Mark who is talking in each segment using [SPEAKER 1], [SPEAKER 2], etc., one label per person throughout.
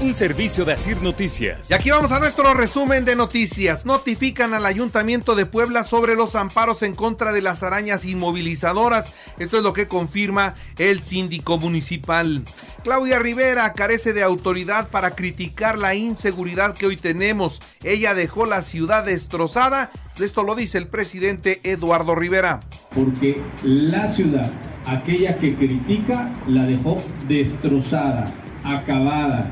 [SPEAKER 1] Un servicio de Asir Noticias.
[SPEAKER 2] Y aquí vamos a nuestro resumen de noticias. Notifican al Ayuntamiento de Puebla sobre los amparos en contra de las arañas inmovilizadoras. Esto es lo que confirma el síndico municipal. Claudia Rivera carece de autoridad para criticar la inseguridad que hoy tenemos. Ella dejó la ciudad destrozada. Esto lo dice el presidente Eduardo Rivera.
[SPEAKER 3] Porque la ciudad, aquella que critica, la dejó destrozada, acabada,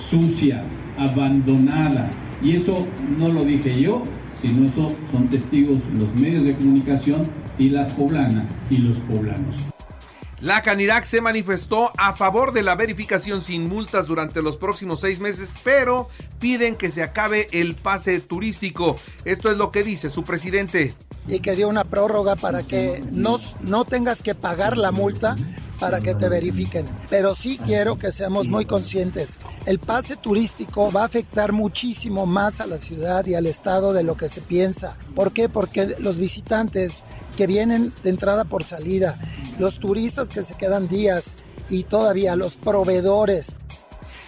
[SPEAKER 3] sucia, abandonada. Y eso no lo dije yo, sino eso son testigos los medios de comunicación y las poblanas y los poblanos.
[SPEAKER 2] La Canirac se manifestó a favor de la verificación sin multas durante los próximos seis meses, pero piden que se acabe el pase turístico. Esto es lo que dice su presidente.
[SPEAKER 4] Y quería una prórroga para que no, no tengas que pagar la multa para que te verifiquen. Pero sí quiero que seamos muy conscientes. El pase turístico va a afectar muchísimo más a la ciudad y al estado de lo que se piensa. ¿Por qué? Porque los visitantes que vienen de entrada por salida, los turistas que se quedan días y todavía los proveedores.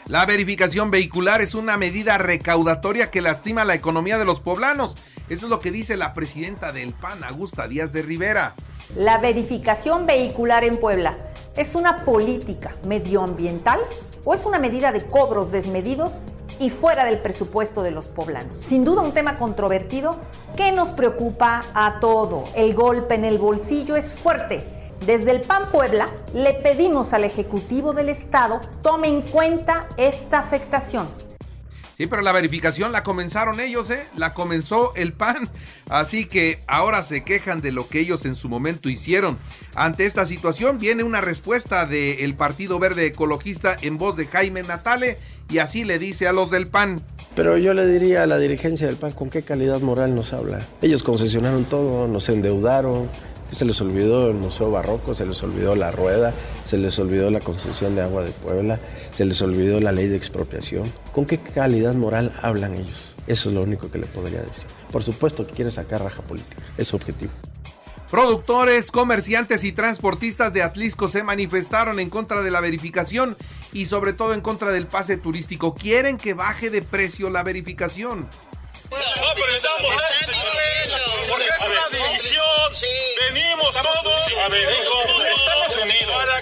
[SPEAKER 2] La verificación vehicular es una medida recaudatoria que lastima la economía de los poblanos. Eso es lo que dice la presidenta del PAN, Augusta Díaz de Rivera.
[SPEAKER 5] La verificación vehicular en Puebla es una política medioambiental o es una medida de cobros desmedidos y fuera del presupuesto de los poblanos. Sin duda un tema controvertido que nos preocupa a todo. El golpe en el bolsillo es fuerte. Desde el PAN Puebla le pedimos al Ejecutivo del Estado tome en cuenta esta afectación
[SPEAKER 2] Sí, pero la verificación la comenzaron ellos, ¿eh? La comenzó el PAN. Así que ahora se quejan de lo que ellos en su momento hicieron. Ante esta situación viene una respuesta del Partido Verde Ecologista en voz de Jaime Natale y así le dice a los del PAN.
[SPEAKER 6] Pero yo le diría a la dirigencia del PAN con qué calidad moral nos habla. Ellos concesionaron todo, nos endeudaron, se les olvidó el Museo Barroco, se les olvidó la rueda, se les olvidó la concesión de agua de Puebla, se les olvidó la ley de expropiación. ¿Con qué calidad moral hablan ellos? Eso es lo único que le podría decir. Por supuesto que quiere sacar raja política, es su objetivo.
[SPEAKER 2] Productores, comerciantes y transportistas de Atlisco se manifestaron en contra de la verificación y sobre todo en contra del pase turístico. Quieren que baje de precio la verificación.
[SPEAKER 7] No, pero estamos porque es una división. Venimos todos
[SPEAKER 8] Estamos unidos.
[SPEAKER 7] para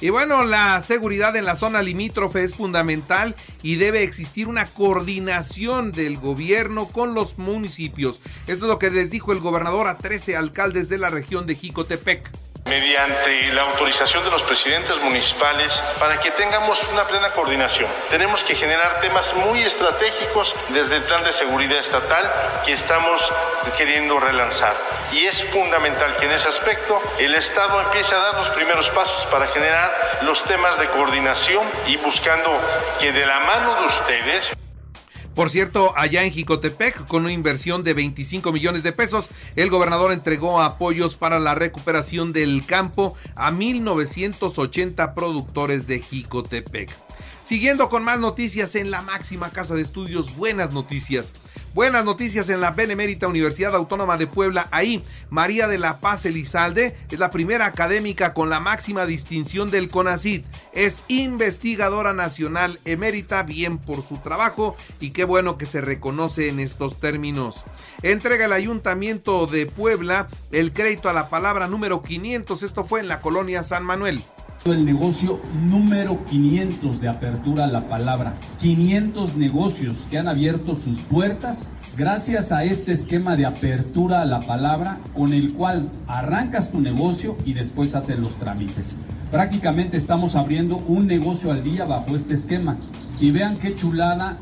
[SPEAKER 2] Y bueno, la seguridad en la zona limítrofe es fundamental y debe existir una coordinación del gobierno con los municipios. Esto es lo que les dijo el gobernador a 13 alcaldes de la región de Jicotepec
[SPEAKER 9] mediante la autorización de los presidentes municipales para que tengamos una plena coordinación. Tenemos que generar temas muy estratégicos desde el plan de seguridad estatal que estamos queriendo relanzar. Y es fundamental que en ese aspecto el Estado empiece a dar los primeros pasos para generar los temas de coordinación y buscando que de la mano de ustedes
[SPEAKER 2] por cierto, allá en Jicotepec, con una inversión de 25 millones de pesos, el gobernador entregó apoyos para la recuperación del campo a 1980 productores de Jicotepec. Siguiendo con más noticias en la máxima casa de estudios, buenas noticias. Buenas noticias en la Benemérita Universidad Autónoma de Puebla. Ahí, María de la Paz Elizalde es la primera académica con la máxima distinción del CONACID. Es investigadora nacional emérita, bien por su trabajo y qué bueno que se reconoce en estos términos. Entrega el Ayuntamiento de Puebla el crédito a la palabra número 500. Esto fue en la colonia San Manuel
[SPEAKER 3] el negocio número 500 de apertura a la palabra. 500 negocios que han abierto sus puertas gracias a este esquema de apertura a la palabra con el cual arrancas tu negocio y después haces los trámites. Prácticamente estamos abriendo un negocio al día bajo este esquema. Y vean qué chulada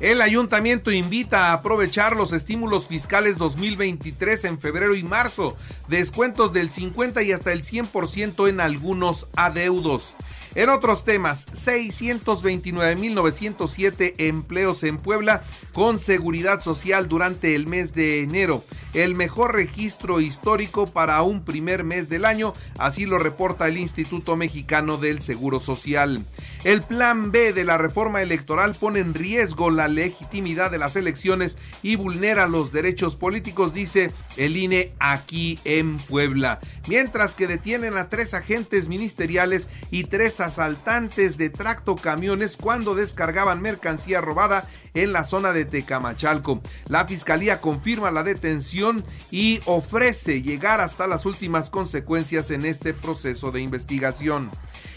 [SPEAKER 2] el ayuntamiento invita a aprovechar los estímulos fiscales 2023 en febrero y marzo, descuentos del 50 y hasta el 100% en algunos adeudos. En otros temas, 629.907 empleos en Puebla con seguridad social durante el mes de enero, el mejor registro histórico para un primer mes del año, así lo reporta el Instituto Mexicano del Seguro Social. El plan B de la reforma electoral pone en riesgo la legitimidad de las elecciones y vulnera los derechos políticos, dice el INE aquí en Puebla. Mientras que detienen a tres agentes ministeriales y tres asaltantes de tracto camiones cuando descargaban mercancía robada en la zona de Tecamachalco. La fiscalía confirma la detención y ofrece llegar hasta las últimas consecuencias en este proceso de investigación.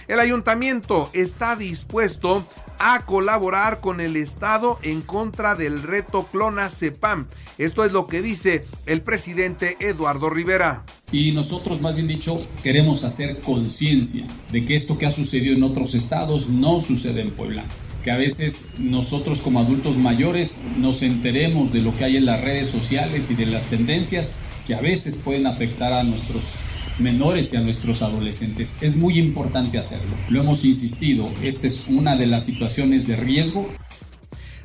[SPEAKER 2] El ayuntamiento está dispuesto a colaborar con el Estado en contra del reto Clona Cepam. Esto es lo que dice el presidente Eduardo Rivera.
[SPEAKER 3] Y nosotros, más bien dicho, queremos hacer conciencia de que esto que ha sucedido en otros estados no sucede en Puebla. Que a veces nosotros como adultos mayores nos enteremos de lo que hay en las redes sociales y de las tendencias que a veces pueden afectar a nuestros menores y a nuestros adolescentes. Es muy importante hacerlo. Lo hemos insistido, esta es una de las situaciones de riesgo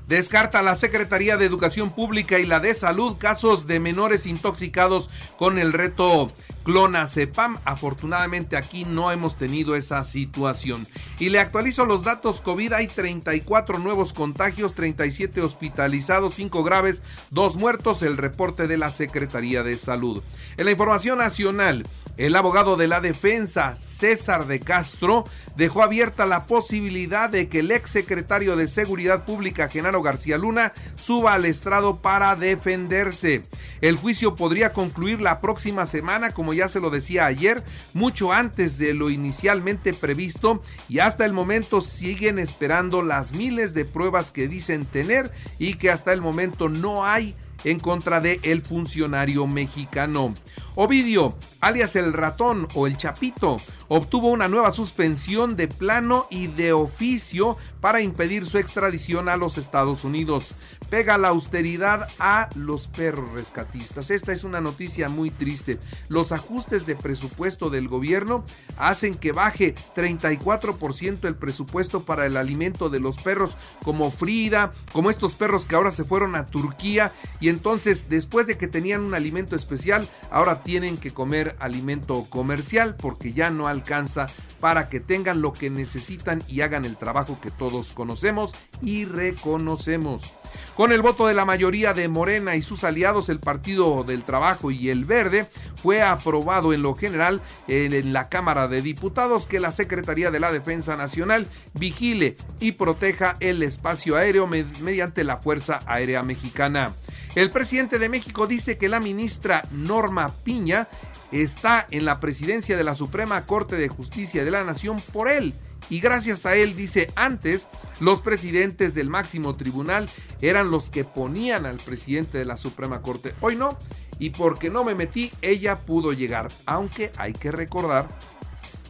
[SPEAKER 2] Descarta la Secretaría de Educación Pública y la de Salud casos de menores intoxicados con el reto Clonazepam. Afortunadamente aquí no hemos tenido esa situación. Y le actualizo los datos COVID. Hay 34 nuevos contagios, 37 hospitalizados, 5 graves, 2 muertos. El reporte de la Secretaría de Salud. En la información nacional, el abogado de la defensa, César de Castro, dejó abierta la posibilidad de que el ex secretario de Seguridad Pública, Genaro García Luna, suba al estrado para defenderse. El juicio podría concluir la próxima semana, como ya se lo decía ayer, mucho antes de lo inicialmente previsto y hasta el momento siguen esperando las miles de pruebas que dicen tener y que hasta el momento no hay en contra de el funcionario mexicano. Ovidio, alias el ratón o el chapito, obtuvo una nueva suspensión de plano y de oficio para impedir su extradición a los Estados Unidos. Pega la austeridad a los perros rescatistas. Esta es una noticia muy triste. Los ajustes de presupuesto del gobierno hacen que baje 34% el presupuesto para el alimento de los perros, como Frida, como estos perros que ahora se fueron a Turquía y entonces después de que tenían un alimento especial, ahora tienen que comer alimento comercial porque ya no alcanza para que tengan lo que necesitan y hagan el trabajo que todos conocemos y reconocemos. Con el voto de la mayoría de Morena y sus aliados, el Partido del Trabajo y el Verde, fue aprobado en lo general en la Cámara de Diputados que la Secretaría de la Defensa Nacional vigile y proteja el espacio aéreo mediante la Fuerza Aérea Mexicana. El presidente de México dice que la ministra Norma Piña está en la presidencia de la Suprema Corte de Justicia de la Nación por él. Y gracias a él, dice, antes los presidentes del máximo tribunal eran los que ponían al presidente de la Suprema Corte. Hoy no. Y porque no me metí, ella pudo llegar. Aunque hay que recordar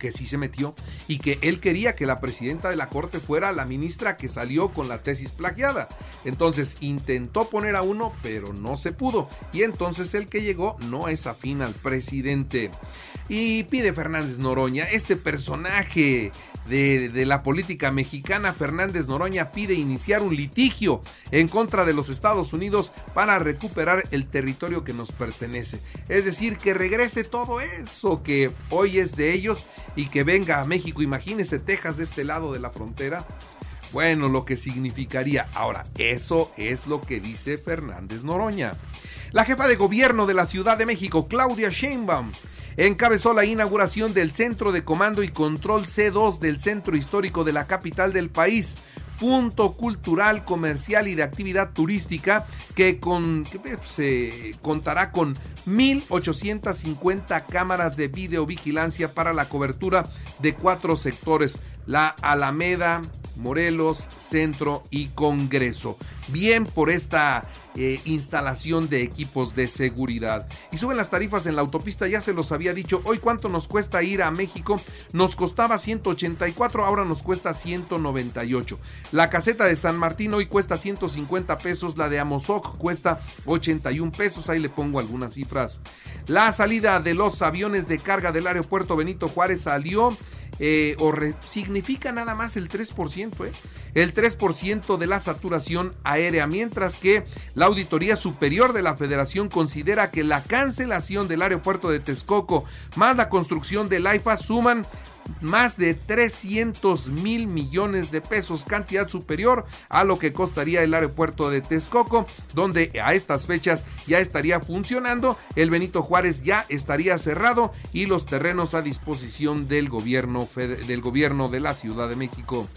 [SPEAKER 2] que sí se metió y que él quería que la presidenta de la corte fuera la ministra que salió con la tesis plagiada. Entonces intentó poner a uno, pero no se pudo. Y entonces el que llegó no es afín al presidente. Y pide Fernández Noroña, este personaje de, la política mexicana, Fernández Noroña pide iniciar un litigio en contra de los Estados Unidos para recuperar el territorio que nos pertenece. Es decir, que regrese todo eso que hoy es de ellos y que venga a México. Imagínese Texas de este lado de la frontera. Bueno, lo que significaría. Ahora, eso es lo que dice Fernández Noroña. La jefa de gobierno de la Ciudad de México, Claudia Sheinbaum, encabezó la inauguración del Centro de Comando y Control C2 del Centro Histórico de la capital del país, punto cultural, comercial y de actividad turística que, con, se contará con 1.850 cámaras de videovigilancia para la cobertura de cuatro sectores, la Alameda, Morelos, Centro y Congreso. Bien por esta eh, instalación de equipos de seguridad. Y suben las tarifas en la autopista, ya se los había dicho. Hoy cuánto nos cuesta ir a México? Nos costaba 184, ahora nos cuesta 198. La caseta de San Martín hoy cuesta 150 pesos, la de Amozoc cuesta 81 pesos, ahí le pongo algunas cifras. La salida de los aviones de carga del aeropuerto Benito Juárez salió eh, o significa nada más el 3%, ¿eh? el 3% de la saturación aérea, mientras que la Auditoría Superior de la Federación considera que la cancelación del aeropuerto de Texcoco más la construcción del AIFA suman más de 300 mil millones de pesos, cantidad superior a lo que costaría el aeropuerto de Texcoco, donde a estas fechas ya estaría funcionando, el Benito Juárez ya estaría cerrado y los terrenos a disposición del gobierno, del gobierno de la Ciudad de México.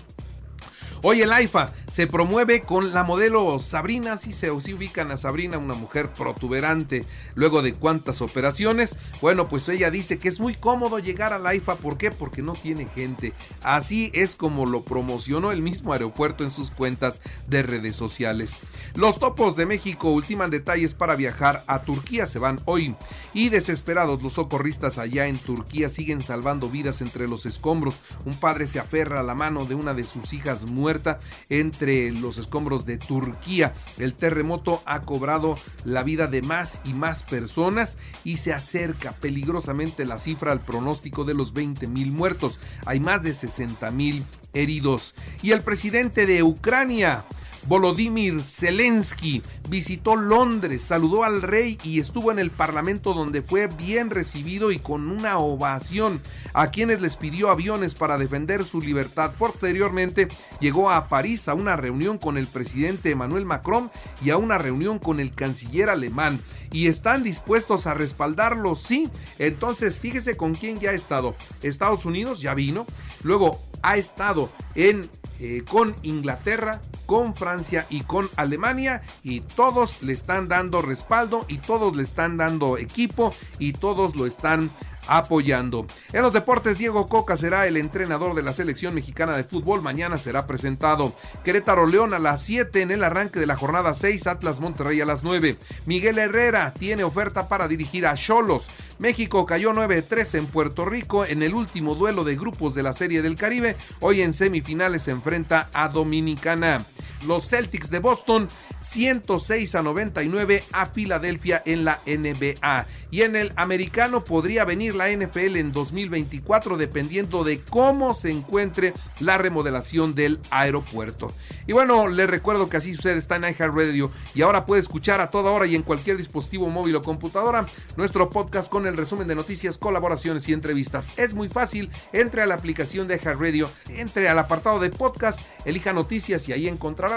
[SPEAKER 2] Hoy el AIFA se promueve con la modelo Sabrina, si se ubican a Sabrina, una mujer protuberante, luego de cuántas operaciones. Bueno, pues ella dice que es muy cómodo llegar al AIFA, ¿por qué? Porque no tiene gente. Así es como lo promocionó el mismo aeropuerto en sus cuentas de redes sociales. Los topos de México ultiman detalles para viajar a Turquía, se van hoy. Y desesperados los socorristas allá en Turquía siguen salvando vidas entre los escombros. Un padre se aferra a la mano de una de sus hijas muertas muerta entre los escombros de Turquía. El terremoto ha cobrado la vida de más y más personas y se acerca peligrosamente la cifra al pronóstico de los 20 mil muertos. Hay más de 60 mil heridos. Y el presidente de Ucrania Volodymyr Zelensky visitó Londres, saludó al rey y estuvo en el parlamento donde fue bien recibido y con una ovación a quienes les pidió aviones para defender su libertad. Posteriormente llegó a París a una reunión con el presidente Emmanuel Macron y a una reunión con el canciller alemán. Y están dispuestos a respaldarlo, sí. Entonces, fíjese con quién ya ha estado. Estados Unidos ya vino. Luego ha estado en eh, con Inglaterra, con Francia y con Alemania y todos le están dando respaldo y todos le están dando equipo y todos lo están apoyando. En los deportes, Diego Coca será el entrenador de la selección mexicana de fútbol. Mañana será presentado. Querétaro León a las 7 en el arranque de la jornada 6, Atlas Monterrey a las 9. Miguel Herrera tiene oferta para dirigir a Cholos. México cayó 9-3 en Puerto Rico en el último duelo de grupos de la Serie del Caribe. Hoy en semifinales se enfrenta a Dominicana. Los Celtics de Boston 106 a 99 a Filadelfia en la NBA. Y en el americano podría venir la NFL en 2024 dependiendo de cómo se encuentre la remodelación del aeropuerto. Y bueno, les recuerdo que así sucede, está en iHeartRadio y ahora puede escuchar a toda hora y en cualquier dispositivo móvil o computadora nuestro podcast con el resumen de noticias, colaboraciones y entrevistas. Es muy fácil, entre a la aplicación de iHeartRadio, entre al apartado de podcast, elija noticias y ahí encontrará